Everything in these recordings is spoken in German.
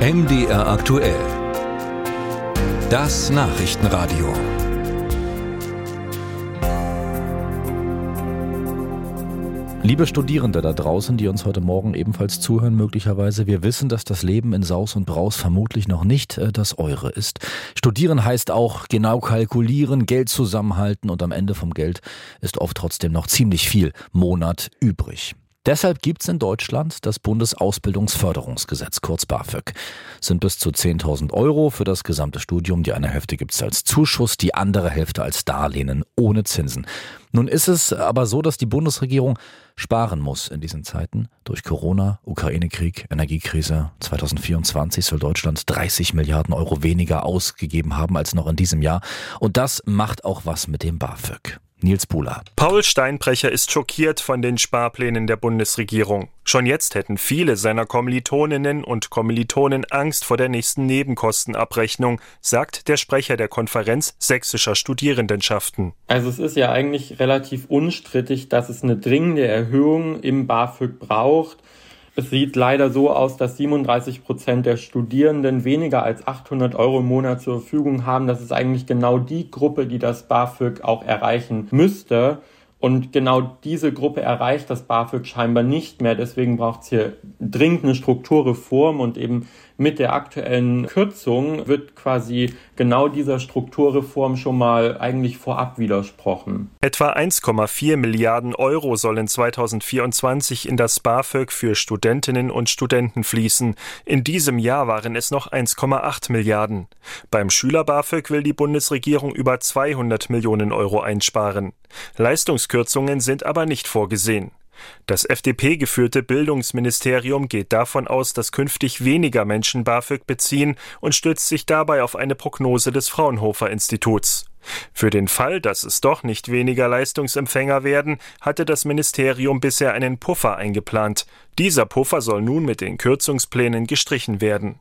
MDR aktuell. Das Nachrichtenradio. Liebe Studierende da draußen, die uns heute Morgen ebenfalls zuhören, möglicherweise, wir wissen, dass das Leben in Saus und Braus vermutlich noch nicht äh, das eure ist. Studieren heißt auch genau kalkulieren, Geld zusammenhalten und am Ende vom Geld ist oft trotzdem noch ziemlich viel Monat übrig. Deshalb gibt es in Deutschland das Bundesausbildungsförderungsgesetz, kurz BAföG. Sind bis zu 10.000 Euro für das gesamte Studium. Die eine Hälfte gibt es als Zuschuss, die andere Hälfte als Darlehen ohne Zinsen. Nun ist es aber so, dass die Bundesregierung sparen muss in diesen Zeiten. Durch Corona, Ukraine-Krieg, Energiekrise 2024 soll Deutschland 30 Milliarden Euro weniger ausgegeben haben als noch in diesem Jahr. Und das macht auch was mit dem BAföG. Nils Buhler. Paul Steinbrecher ist schockiert von den Sparplänen der Bundesregierung. Schon jetzt hätten viele seiner Kommilitoninnen und Kommilitonen Angst vor der nächsten Nebenkostenabrechnung, sagt der Sprecher der Konferenz sächsischer Studierendenschaften. Also es ist ja eigentlich relativ unstrittig, dass es eine dringende Erhöhung im BAföG braucht. Es sieht leider so aus, dass 37 Prozent der Studierenden weniger als 800 Euro im Monat zur Verfügung haben. Das ist eigentlich genau die Gruppe, die das BAföG auch erreichen müsste. Und genau diese Gruppe erreicht das BAföG scheinbar nicht mehr. Deswegen braucht es hier dringend eine Strukturreform und eben mit der aktuellen Kürzung wird quasi genau dieser Strukturreform schon mal eigentlich vorab widersprochen. Etwa 1,4 Milliarden Euro sollen 2024 in das BAföG für Studentinnen und Studenten fließen. In diesem Jahr waren es noch 1,8 Milliarden. Beim Schüler-BAföG will die Bundesregierung über 200 Millionen Euro einsparen. Leistungskürzungen sind aber nicht vorgesehen. Das FDP-geführte Bildungsministerium geht davon aus, dass künftig weniger Menschen BAföG beziehen und stützt sich dabei auf eine Prognose des Fraunhofer Instituts. Für den Fall, dass es doch nicht weniger Leistungsempfänger werden, hatte das Ministerium bisher einen Puffer eingeplant. Dieser Puffer soll nun mit den Kürzungsplänen gestrichen werden.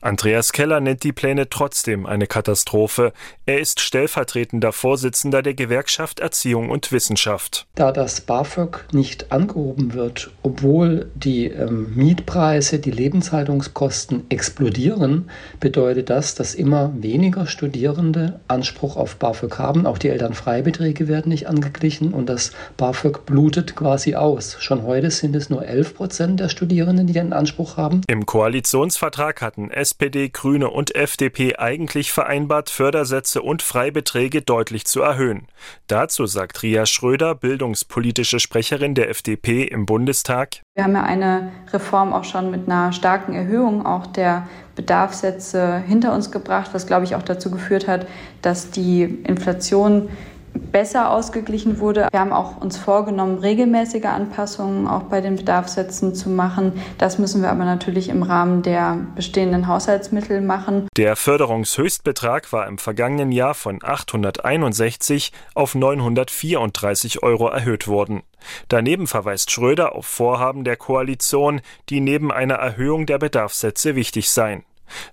Andreas Keller nennt die Pläne trotzdem eine Katastrophe. Er ist stellvertretender Vorsitzender der Gewerkschaft Erziehung und Wissenschaft. Da das BAföG nicht angehoben wird, obwohl die ähm, Mietpreise, die Lebenshaltungskosten explodieren, bedeutet das, dass immer weniger Studierende Anspruch auf BAföG haben. Auch die Elternfreibeträge werden nicht angeglichen und das BAföG blutet quasi aus. Schon heute sind es nur 11 Prozent der Studierenden, die den Anspruch haben. Im Koalitionsvertrag hatten SPD, Grüne und FDP eigentlich vereinbart, Fördersätze und Freibeträge deutlich zu erhöhen. Dazu sagt Ria Schröder, bildungspolitische Sprecherin der FDP im Bundestag. Wir haben ja eine Reform auch schon mit einer starken Erhöhung auch der Bedarfssätze hinter uns gebracht, was, glaube ich, auch dazu geführt hat, dass die Inflation besser ausgeglichen wurde. Wir haben auch uns vorgenommen, regelmäßige Anpassungen auch bei den Bedarfssätzen zu machen. Das müssen wir aber natürlich im Rahmen der bestehenden Haushaltsmittel machen. Der Förderungshöchstbetrag war im vergangenen Jahr von 861 auf 934 Euro erhöht worden. Daneben verweist Schröder auf Vorhaben der Koalition, die neben einer Erhöhung der Bedarfssätze wichtig seien.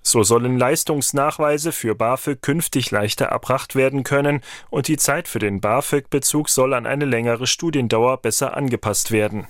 So sollen Leistungsnachweise für BAföG künftig leichter erbracht werden können und die Zeit für den BAföG-Bezug soll an eine längere Studiendauer besser angepasst werden.